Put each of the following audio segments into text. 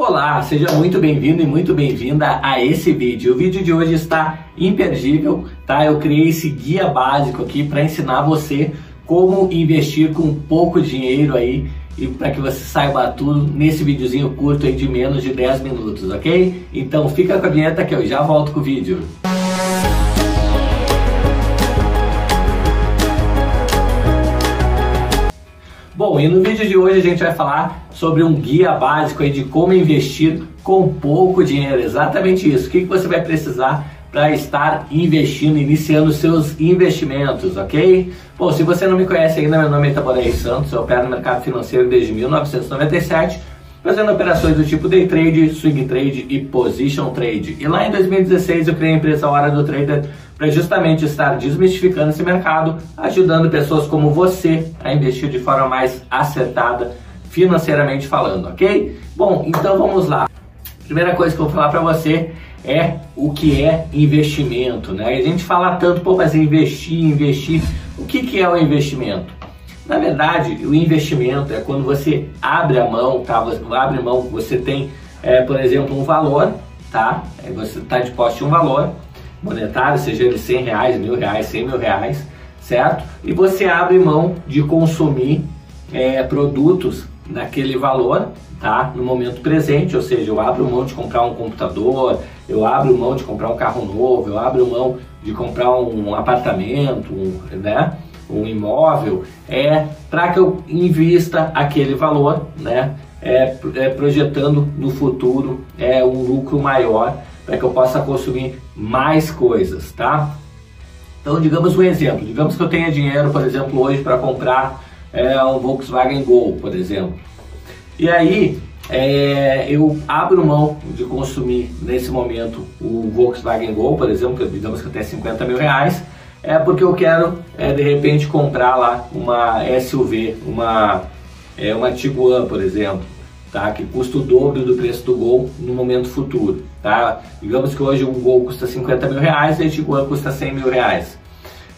Olá, seja muito bem-vindo e muito bem-vinda a esse vídeo. O vídeo de hoje está imperdível, tá? Eu criei esse guia básico aqui para ensinar você como investir com pouco dinheiro aí e para que você saiba tudo nesse videozinho curto aí de menos de 10 minutos, ok? Então fica com a vinheta que eu já volto com o vídeo. E no vídeo de hoje a gente vai falar sobre um guia básico de como investir com pouco dinheiro. Exatamente isso. O que, que você vai precisar para estar investindo, iniciando seus investimentos, ok? Bom, se você não me conhece ainda, meu nome é Itaboré Santos, eu opero no mercado financeiro desde 1997, fazendo operações do tipo day trade, swing trade e position trade. E lá em 2016 eu criei a empresa Hora do Trader para justamente estar desmistificando esse mercado, ajudando pessoas como você a investir de forma mais acertada financeiramente falando, ok? Bom, então vamos lá. Primeira coisa que eu vou falar para você é o que é investimento, né? A gente fala tanto, pô, mas investir, investir. O que, que é o investimento? Na verdade, o investimento é quando você abre a mão, tá? Você abre mão, você tem, é, por exemplo, um valor, tá? Você está disposto a um valor monetário, seja ele 100 reais, mil reais, 100 mil reais, certo? E você abre mão de consumir é, produtos naquele valor, tá? No momento presente, ou seja, eu abro mão de comprar um computador, eu abro mão de comprar um carro novo, eu abro mão de comprar um apartamento, um, né? Um imóvel, é para que eu invista aquele valor, né? É, é, projetando no futuro é um lucro maior para que eu possa consumir mais coisas, tá? Então, digamos um exemplo, digamos que eu tenha dinheiro, por exemplo, hoje para comprar é, um Volkswagen Gol, por exemplo. E aí, é, eu abro mão de consumir nesse momento o Volkswagen Gol, por exemplo, digamos que tenho 50 mil reais, é porque eu quero é, de repente comprar lá uma SUV, uma, é, uma Tiguan, por exemplo, tá? que custa o dobro do preço do Gol no momento futuro. Tá? Digamos que hoje um Gol custa 50 mil reais e a Tiguan custa 100 mil reais.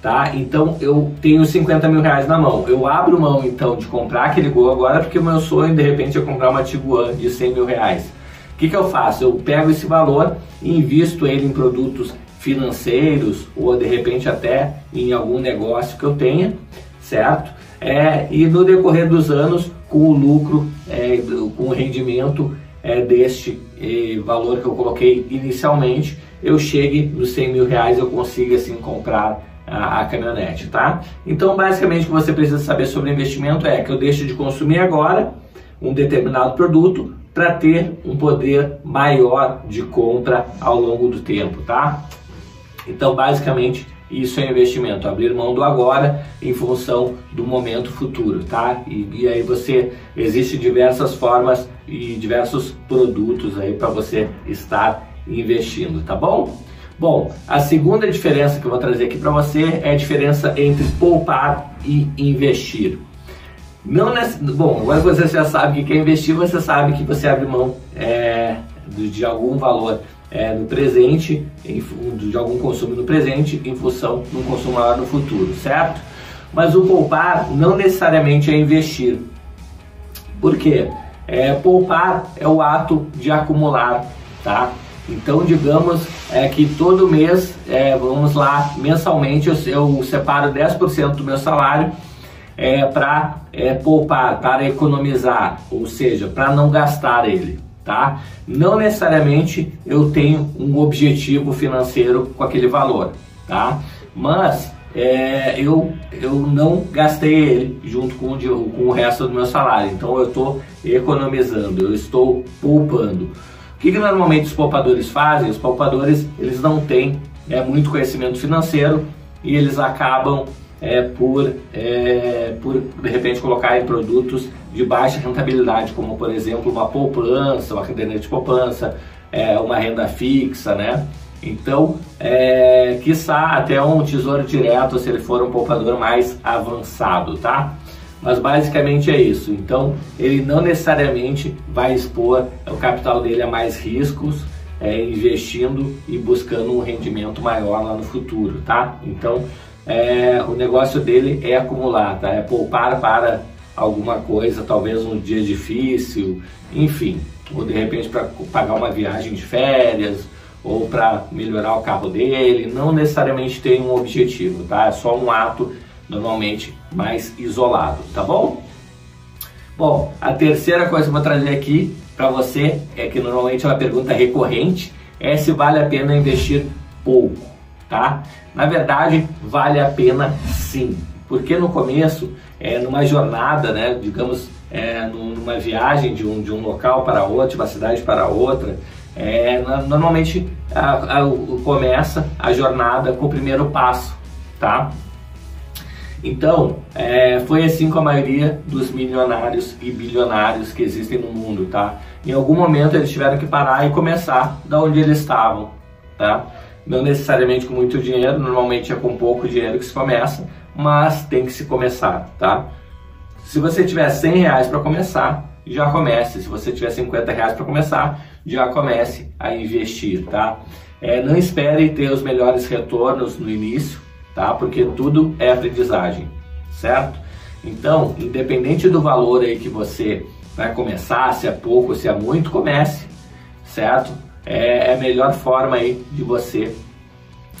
Tá? Então eu tenho 50 mil reais na mão. Eu abro mão então de comprar aquele Gol agora porque o meu sonho de repente é comprar uma Tiguan de 100 mil reais. O que, que eu faço? Eu pego esse valor e invisto ele em produtos financeiros ou de repente até em algum negócio que eu tenha, certo? É, e no decorrer dos anos com o lucro, é, com o rendimento é, deste é, valor que eu coloquei inicialmente, eu chegue nos 100 mil reais, eu consiga assim comprar a, a, caminhonete, tá? Então, basicamente, o que você precisa saber sobre investimento é que eu deixo de consumir agora um determinado produto para ter um poder maior de compra ao longo do tempo, tá? Então, basicamente, isso é investimento, abrir mão do agora em função do momento futuro, tá? E, e aí você existe diversas formas e diversos produtos aí para você estar investindo, tá bom? Bom, a segunda diferença que eu vou trazer aqui para você é a diferença entre poupar e investir. Não nesse, bom, agora você já sabe que quer investir, você sabe que você abre mão é, de algum valor é, no presente, de algum consumo no presente, em função de um consumo maior no futuro, certo? Mas o poupar não necessariamente é investir. Por quê? É, poupar é o ato de acumular, tá? Então, digamos é, que todo mês, é, vamos lá, mensalmente eu, eu separo 10% do meu salário é, para é, poupar, para economizar, ou seja, para não gastar ele tá? Não necessariamente eu tenho um objetivo financeiro com aquele valor, tá? Mas é, eu, eu não gastei ele junto com o, com o resto do meu salário, então eu estou economizando, eu estou poupando. O que, que normalmente os poupadores fazem? Os poupadores eles não têm é, muito conhecimento financeiro e eles acabam é, por, é, por de repente colocar em produtos de baixa rentabilidade, como por exemplo uma poupança, uma caderneta de poupança, é, uma renda fixa, né? Então, é, quiçá até um tesouro direto se ele for um poupador mais avançado, tá? Mas basicamente é isso. Então, ele não necessariamente vai expor o capital dele a mais riscos, é, investindo e buscando um rendimento maior lá no futuro, tá? Então, é, o negócio dele é acumular, tá? É poupar para alguma coisa, talvez um dia difícil, enfim, ou de repente para pagar uma viagem de férias ou para melhorar o carro dele, não necessariamente tem um objetivo, tá? É só um ato normalmente mais isolado, tá bom? Bom, a terceira coisa que eu vou trazer aqui para você é que normalmente é uma pergunta recorrente, é se vale a pena investir pouco, tá? Na verdade, vale a pena sim, porque no começo, é, numa jornada, né, digamos, é, numa viagem de um, de um local para outro, de uma cidade para outra, é, normalmente a, a, começa a jornada com o primeiro passo, tá? Então, é, foi assim com a maioria dos milionários e bilionários que existem no mundo, tá? Em algum momento eles tiveram que parar e começar da onde eles estavam, tá? Não necessariamente com muito dinheiro, normalmente é com pouco dinheiro que se começa, mas tem que se começar, tá? Se você tiver 100 reais para começar, já comece. Se você tiver 50 reais para começar, já comece a investir, tá? É, não espere ter os melhores retornos no início, tá? Porque tudo é aprendizagem, certo? Então, independente do valor aí que você vai começar, se é pouco, se é muito, comece, certo? É, é a melhor forma aí de você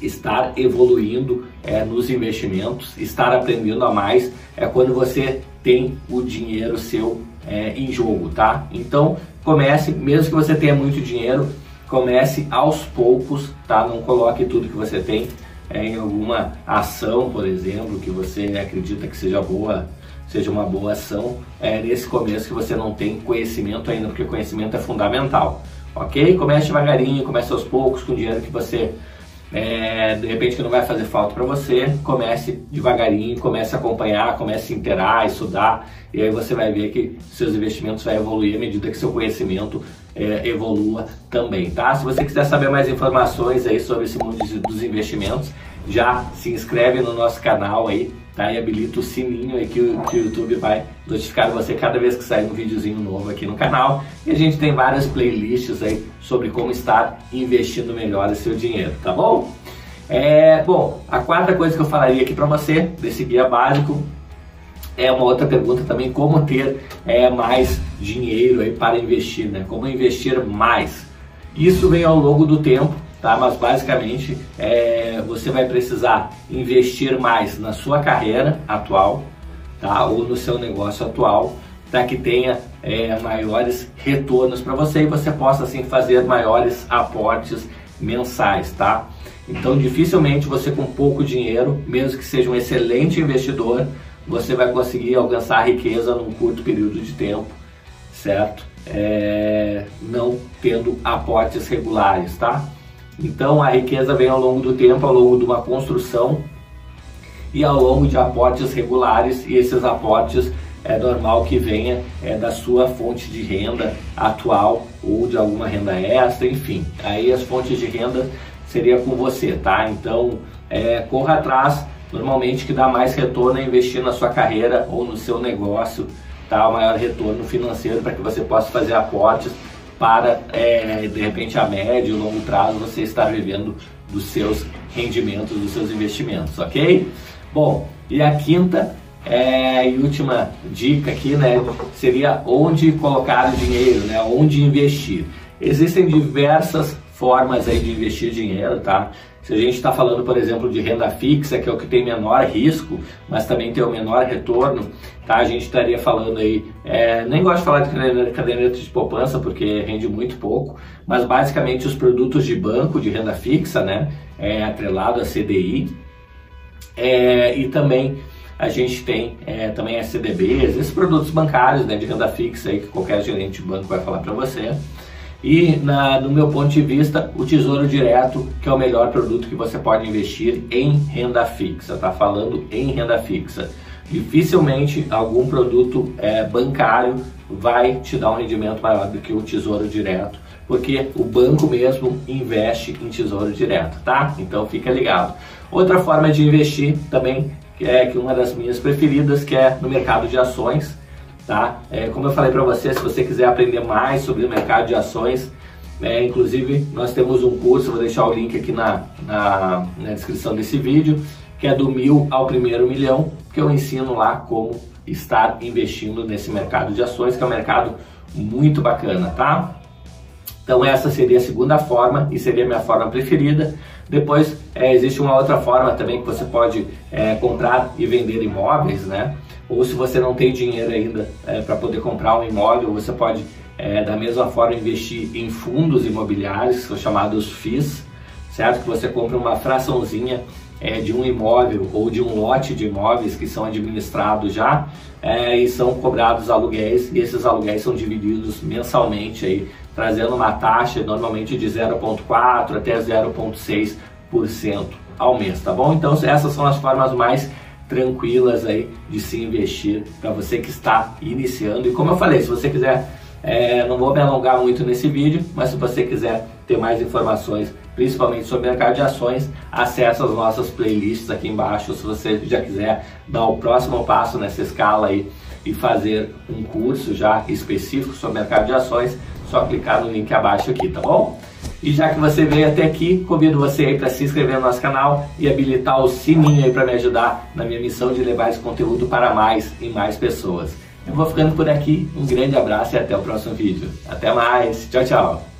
estar evoluindo é, nos investimentos, estar aprendendo a mais, é quando você tem o dinheiro seu é, em jogo, tá? Então comece, mesmo que você tenha muito dinheiro, comece aos poucos, tá? Não coloque tudo que você tem é, em alguma ação, por exemplo, que você acredita que seja boa, seja uma boa ação, é nesse começo que você não tem conhecimento ainda, porque conhecimento é fundamental, ok? Comece devagarinho, comece aos poucos com o dinheiro que você é, de repente que não vai fazer falta para você, comece devagarinho, comece a acompanhar, comece a interar, estudar, e aí você vai ver que seus investimentos vão evoluir à medida que seu conhecimento é, evolua também, tá? Se você quiser saber mais informações aí sobre esse mundo dos investimentos, já se inscreve no nosso canal aí, tá? E habilita o sininho aí que o, que o YouTube vai notificar você cada vez que sair um videozinho novo aqui no canal. E a gente tem várias playlists aí sobre como estar investindo melhor o seu dinheiro, tá bom? É, bom, a quarta coisa que eu falaria aqui para você desse guia básico é uma outra pergunta também, como ter é, mais dinheiro aí para investir, né? Como investir mais. Isso vem ao longo do tempo, tá? Mas basicamente é, você vai precisar investir mais na sua carreira atual, tá? Ou no seu negócio atual, para que tenha é, maiores retornos para você e você possa assim fazer maiores aportes mensais, tá? Então dificilmente você com pouco dinheiro, mesmo que seja um excelente investidor, você vai conseguir alcançar riqueza num curto período de tempo, certo? É, não tendo aportes regulares, tá? Então a riqueza vem ao longo do tempo, ao longo de uma construção e ao longo de aportes regulares e esses aportes é normal que venha é, da sua fonte de renda atual ou de alguma renda extra, enfim. Aí as fontes de renda seria com você, tá? Então é, corra atrás Normalmente que dá mais retorno é investir na sua carreira ou no seu negócio, tá? O maior retorno financeiro para que você possa fazer aportes para, é, de repente, a médio e longo prazo você estar vivendo dos seus rendimentos, dos seus investimentos, ok? Bom, e a quinta é, e última dica aqui, né, seria onde colocar o dinheiro, né, onde investir. Existem diversas formas aí de investir dinheiro, tá? Se a gente está falando, por exemplo, de renda fixa, que é o que tem menor risco, mas também tem o menor retorno, tá? A gente estaria falando aí, é, nem gosto de falar de caderneta de poupança porque rende muito pouco, mas basicamente os produtos de banco de renda fixa, né? É, atrelado a CDI, é, e também a gente tem é, também as esses produtos bancários né, de renda fixa aí que qualquer gerente de banco vai falar para você. E na, no meu ponto de vista, o Tesouro Direto, que é o melhor produto que você pode investir em renda fixa, tá falando em renda fixa. Dificilmente algum produto é, bancário vai te dar um rendimento maior do que o Tesouro Direto, porque o banco mesmo investe em Tesouro Direto, tá? Então fica ligado. Outra forma de investir também, é que uma das minhas preferidas, que é no mercado de ações tá? É, como eu falei para você, se você quiser aprender mais sobre o mercado de ações, é, inclusive nós temos um curso, vou deixar o link aqui na, na, na descrição desse vídeo, que é do mil ao primeiro milhão, que eu ensino lá como estar investindo nesse mercado de ações, que é um mercado muito bacana, tá? Então essa seria a segunda forma e seria a minha forma preferida. Depois é, existe uma outra forma também que você pode é, comprar e vender imóveis, né? Ou se você não tem dinheiro ainda é, para poder comprar um imóvel, você pode é, da mesma forma investir em fundos imobiliários, que são chamados FIIs, certo? Que você compra uma fraçãozinha é, de um imóvel ou de um lote de imóveis que são administrados já é, e são cobrados aluguéis e esses aluguéis são divididos mensalmente aí, trazendo uma taxa normalmente de 0,4 até 0,6% ao mês, tá bom? Então essas são as formas mais tranquilas aí de se investir para você que está iniciando e como eu falei, se você quiser é, não vou me alongar muito nesse vídeo, mas se você quiser ter mais informações, principalmente sobre mercado de ações, acesse as nossas playlists aqui embaixo. Se você já quiser dar o próximo passo nessa escala aí e fazer um curso já específico sobre mercado de ações, só clicar no link abaixo aqui, tá bom? E já que você veio até aqui, convido você aí para se inscrever no nosso canal e habilitar o sininho aí para me ajudar na minha missão de levar esse conteúdo para mais e mais pessoas. Eu vou ficando por aqui, um grande abraço e até o próximo vídeo. Até mais, tchau, tchau!